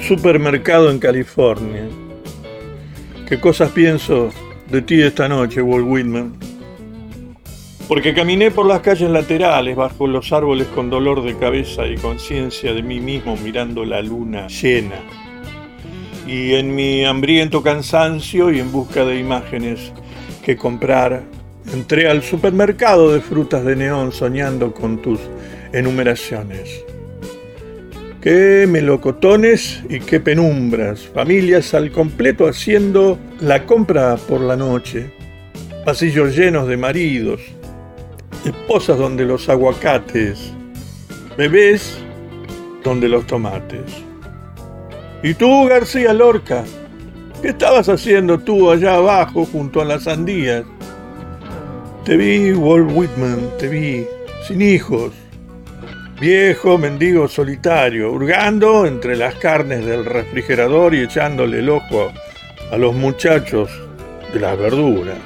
supermercado en California. ¿Qué cosas pienso de ti esta noche, Walt Whitman? Porque caminé por las calles laterales bajo los árboles con dolor de cabeza y conciencia de mí mismo mirando la luna llena. Y en mi hambriento cansancio y en busca de imágenes que comprar, entré al supermercado de frutas de neón soñando con tus enumeraciones. Qué melocotones y qué penumbras, familias al completo haciendo la compra por la noche, pasillos llenos de maridos, esposas donde los aguacates, bebés donde los tomates. ¿Y tú, García Lorca? ¿Qué estabas haciendo tú allá abajo junto a las sandías? Te vi, Walt Whitman, te vi, sin hijos, viejo mendigo solitario, hurgando entre las carnes del refrigerador y echándole el ojo a los muchachos de las verduras.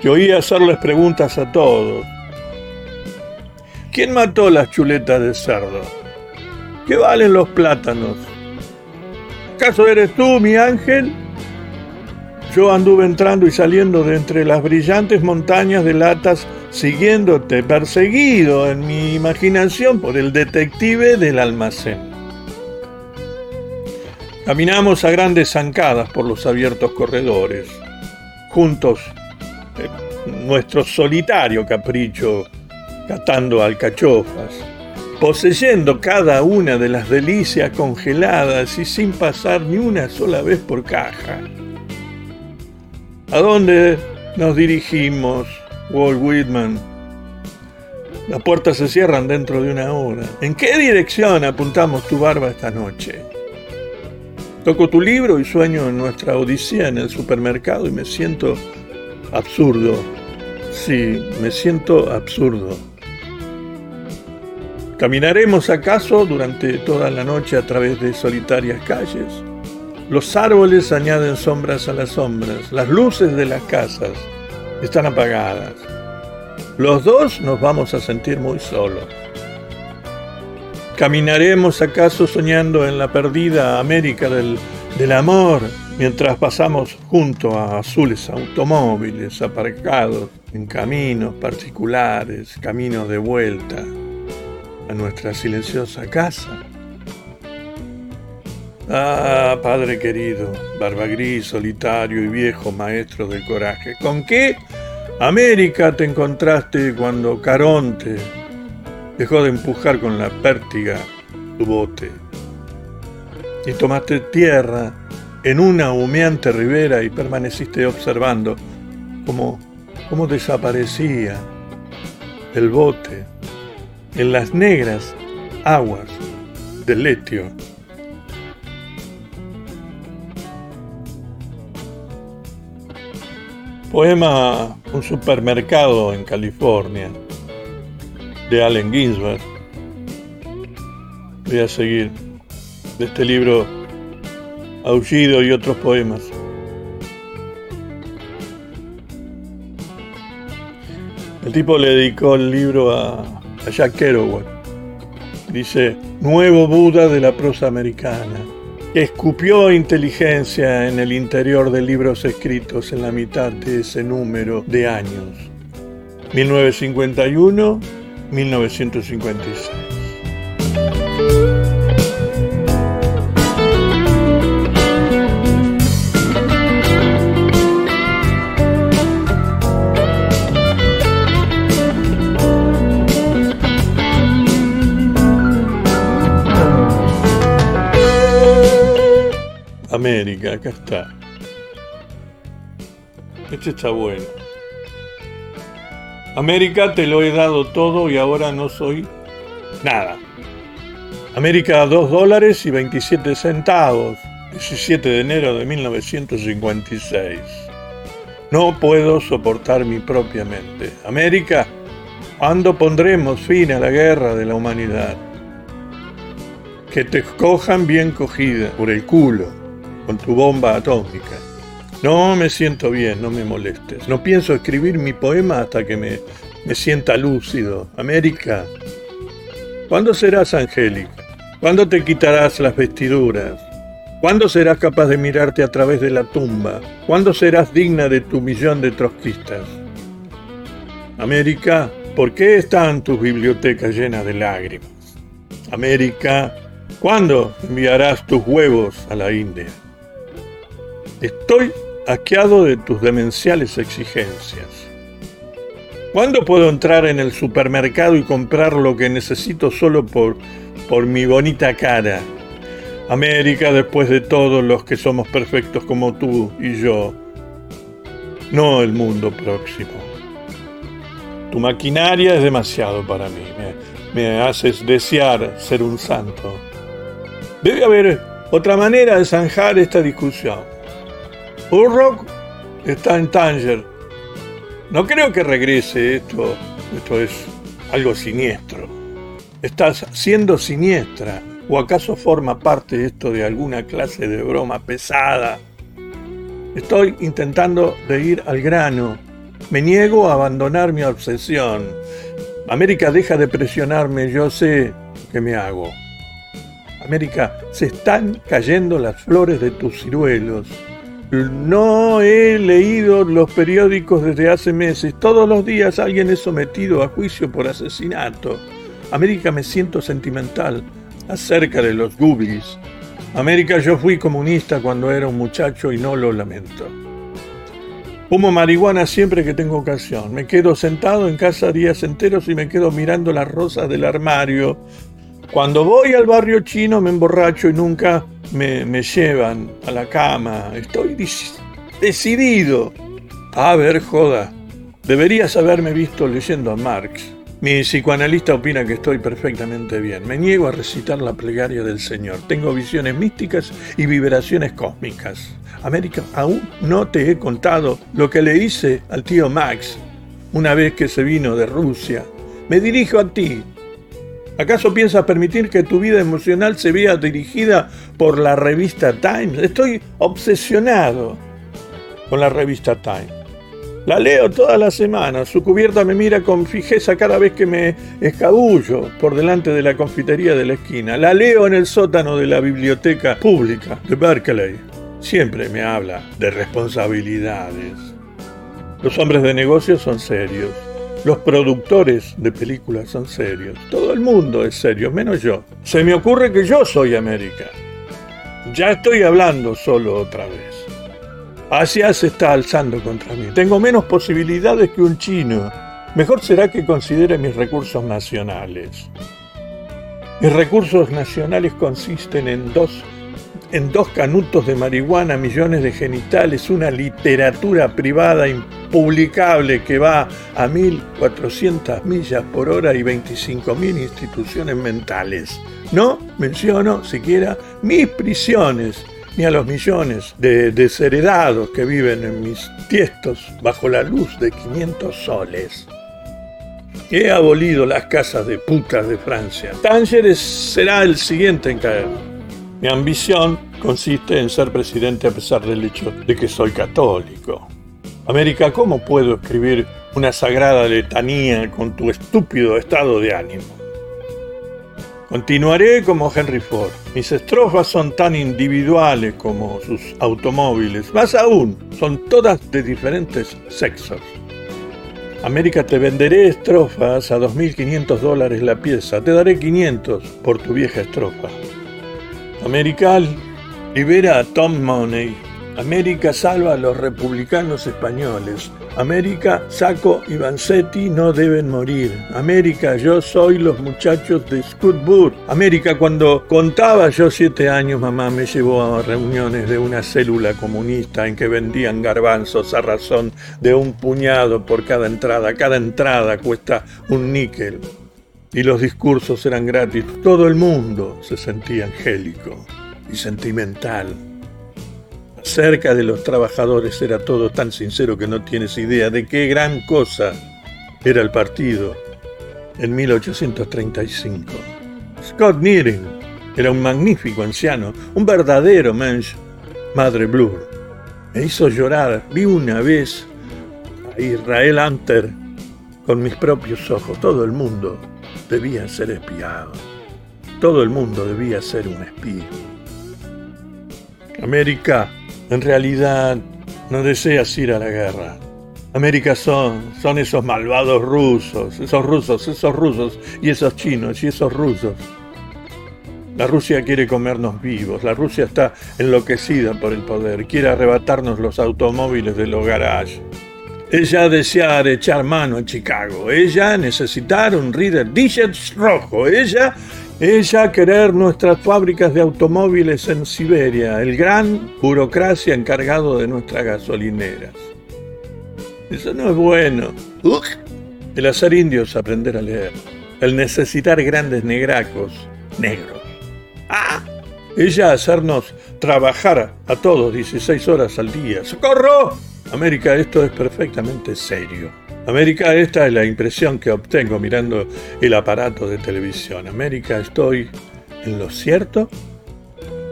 Te oí hacerles preguntas a todos. ¿Quién mató las chuletas de cerdo? ¿Qué valen los plátanos? ¿Acaso eres tú, mi ángel? Yo anduve entrando y saliendo de entre las brillantes montañas de latas siguiéndote, perseguido en mi imaginación por el detective del almacén. Caminamos a grandes zancadas por los abiertos corredores, juntos, nuestro solitario capricho, catando alcachofas, poseyendo cada una de las delicias congeladas y sin pasar ni una sola vez por caja. ¿A dónde nos dirigimos? Walt Whitman. Las puertas se cierran dentro de una hora. ¿En qué dirección apuntamos tu barba esta noche? Toco tu libro y sueño en nuestra odisea en el supermercado y me siento absurdo. Sí, me siento absurdo. ¿Caminaremos acaso durante toda la noche a través de solitarias calles? Los árboles añaden sombras a las sombras, las luces de las casas están apagadas. Los dos nos vamos a sentir muy solos. ¿Caminaremos acaso soñando en la perdida América del, del amor mientras pasamos junto a azules automóviles aparcados en caminos particulares, caminos de vuelta a nuestra silenciosa casa? Ah, padre querido, barba gris, solitario y viejo maestro del coraje, ¿con qué América te encontraste cuando Caronte dejó de empujar con la pértiga tu bote. Y tomaste tierra en una humeante ribera y permaneciste observando cómo, cómo desaparecía el bote en las negras aguas del letio. Poema Un supermercado en California de Allen Ginsberg. Voy a seguir de este libro Aullido y otros poemas. El tipo le dedicó el libro a, Jack Kerouac. Dice, Nuevo Buda de la prosa americana escupió inteligencia en el interior de libros escritos en la mitad de ese número de años. 1951-1956. América, acá está. Este está bueno. América, te lo he dado todo y ahora no soy nada. América, 2 dólares y 27 centavos. 17 de enero de 1956. No puedo soportar mi propia mente. América, ¿cuándo pondremos fin a la guerra de la humanidad? Que te cojan bien cogida por el culo con tu bomba atómica. No me siento bien, no me molestes. No pienso escribir mi poema hasta que me, me sienta lúcido. América, ¿cuándo serás angélica? ¿Cuándo te quitarás las vestiduras? ¿Cuándo serás capaz de mirarte a través de la tumba? ¿Cuándo serás digna de tu millón de trotskistas? América, ¿por qué están tus bibliotecas llenas de lágrimas? América, ¿cuándo enviarás tus huevos a la India? Estoy asqueado de tus demenciales exigencias. ¿Cuándo puedo entrar en el supermercado y comprar lo que necesito solo por, por mi bonita cara? América, después de todos los que somos perfectos como tú y yo, no el mundo próximo. Tu maquinaria es demasiado para mí, me, me haces desear ser un santo. Debe haber otra manera de zanjar esta discusión. Urrock está en Tanger. No creo que regrese esto. Esto es algo siniestro. Estás siendo siniestra. ¿O acaso forma parte esto de alguna clase de broma pesada? Estoy intentando de ir al grano. Me niego a abandonar mi obsesión. América deja de presionarme, yo sé que me hago. América, se están cayendo las flores de tus ciruelos. No he leído los periódicos desde hace meses. Todos los días alguien es sometido a juicio por asesinato. América me siento sentimental acerca de los Goobies. América yo fui comunista cuando era un muchacho y no lo lamento. Fumo marihuana siempre que tengo ocasión. Me quedo sentado en casa días enteros y me quedo mirando las rosas del armario. Cuando voy al barrio chino me emborracho y nunca me, llevan a la cama. Estoy decidido. A ver, joda. Deberías haberme visto leyendo a Marx. Mi psicoanalista opina que estoy perfectamente bien. Me niego a recitar la plegaria del Señor. Tengo visiones místicas y vibraciones cósmicas. América, aún no te he contado lo que le hice al tío Max una vez que se vino de Rusia. Me dirijo a ti, ¿Acaso piensas permitir que tu vida emocional se vea dirigida por la revista Times? Estoy obsesionado con la revista Times. La leo toda la semana. Su cubierta me mira con fijeza cada vez que me escabullo por delante de la confitería de la esquina. La leo en el sótano de la biblioteca pública de Berkeley. Siempre me habla de responsabilidades. Los hombres de negocios son serios. Los productores de películas son serios. Todo el mundo es serio, menos yo. Se me ocurre que yo soy América. Ya estoy hablando solo otra vez. Asia se está alzando contra mí. Tengo menos posibilidades que un chino. Mejor será que considere mis recursos nacionales. Mis recursos nacionales consisten en dos en dos canutos de marihuana, millones de genitales, una literatura privada impublicable que va a 1.400 millas por hora y 25.000 instituciones mentales. No menciono siquiera mis prisiones, ni a los millones de desheredados que viven en mis tiestos bajo la luz de 500 soles. He abolido las casas de putas de Francia. Tánger será el siguiente en caer. Mi ambición consiste en ser presidente a pesar del hecho de que soy católico. América, ¿cómo puedo escribir una sagrada letanía con tu estúpido estado de ánimo? Continuaré como Henry Ford. Mis estrofas son tan individuales como sus automóviles. Más aún, son todas de diferentes sexos. América, te venderé estrofas a 2.500 dólares la pieza. Te daré 500 por tu vieja estrofa. América libera a Tom Money. América salva a los republicanos españoles. América, Saco y Vanzetti no deben morir. América, yo soy los muchachos de Scootburg. América, cuando contaba yo siete años, mamá me llevó a reuniones de una célula comunista en que vendían garbanzos a razón de un puñado por cada entrada. Cada entrada cuesta un níquel y los discursos eran gratis. Todo el mundo se sentía angélico y sentimental. Cerca de los trabajadores era todo tan sincero que no tienes idea de qué gran cosa era el partido en 1835. Scott Nearing era un magnífico anciano, un verdadero mensch, madre Blur. Me hizo llorar. Vi una vez a Israel Hunter con mis propios ojos, todo el mundo debían ser espiados. todo el mundo debía ser un espía. América, en realidad, no deseas ir a la guerra. América son, son esos malvados rusos, esos rusos, esos rusos y esos chinos y esos rusos. La Rusia quiere comernos vivos, la Rusia está enloquecida por el poder, quiere arrebatarnos los automóviles de los garages. Ella desear echar mano en Chicago, ella necesitar un Reader Digits rojo, ella, ella querer nuestras fábricas de automóviles en Siberia, el gran burocracia encargado de nuestras gasolineras. Eso no es bueno. El hacer indios aprender a leer, el necesitar grandes negracos, negros ¡Ah! Ella hacernos trabajar a todos 16 horas al día. ¡Socorro! América, esto es perfectamente serio. América, esta es la impresión que obtengo mirando el aparato de televisión. América, estoy en lo cierto.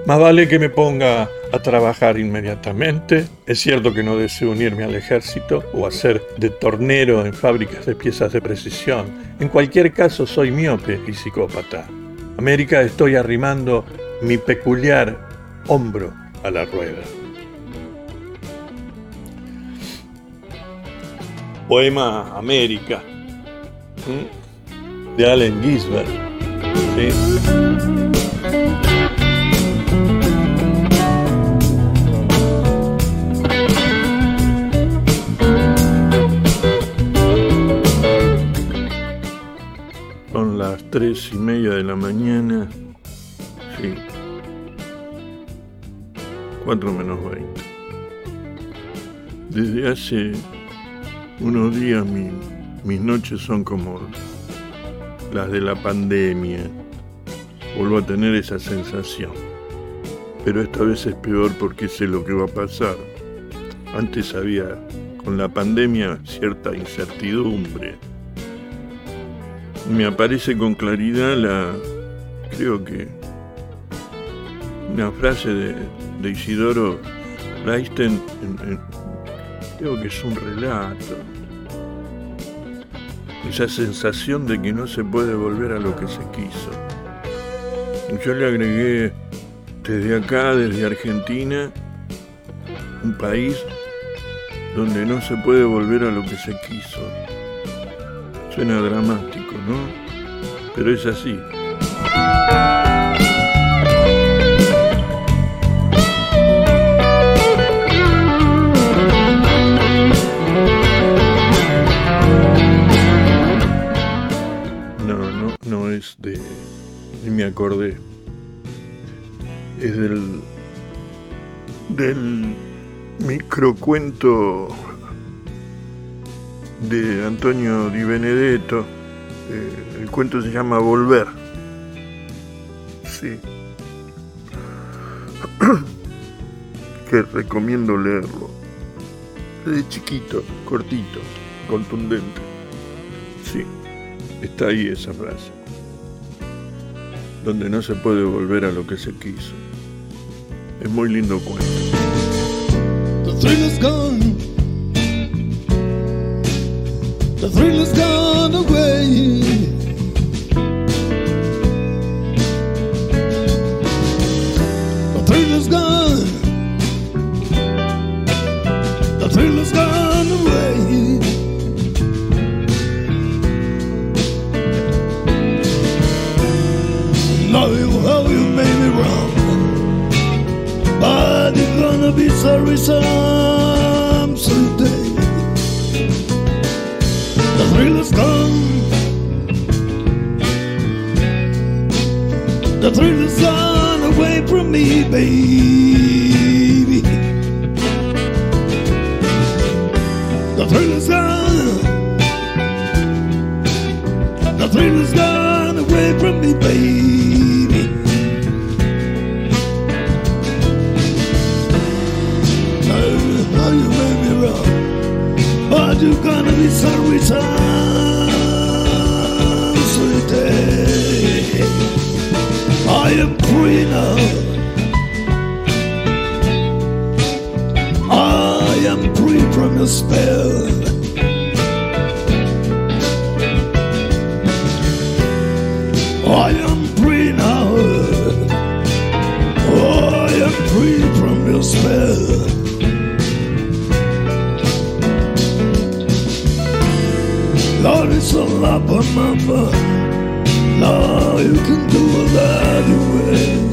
Más vale que me ponga a trabajar inmediatamente. Es cierto que no deseo unirme al ejército o hacer de tornero en fábricas de piezas de precisión. En cualquier caso, soy miope y psicópata. América estoy arrimando mi peculiar hombro a la rueda. Poema América de Allen Ginsberg. las tres y media de la mañana. Sí. Cuatro menos veinte. Desde hace unos días mis noches son como las de la pandemia. Vuelvo a tener esa sensación. Pero esta vez es peor porque sé lo que va a pasar. Antes había con la pandemia cierta incertidumbre me aparece con claridad la, creo que, una frase de, Isidoro Leisten, creo que es un relato. Esa sensación de que no se puede volver a lo que se quiso. Yo le agregué desde acá, desde Argentina, un país donde no se puede volver a lo que se quiso. Suena dramático. ¿no? Pero es así. Me acordé. Es del... del microcuento de Antonio Di Benedetto eh, el cuento se llama Volver. Sí. que recomiendo leerlo. De chiquito, cortito, contundente. Sí, está ahí esa frase. Donde no se puede volver a lo que se quiso. Es muy lindo cuento. The thrill has gone away. The thrill free from your spell. Lord, it's a lot, but mama, Lord, you can do without your ways. Eh? I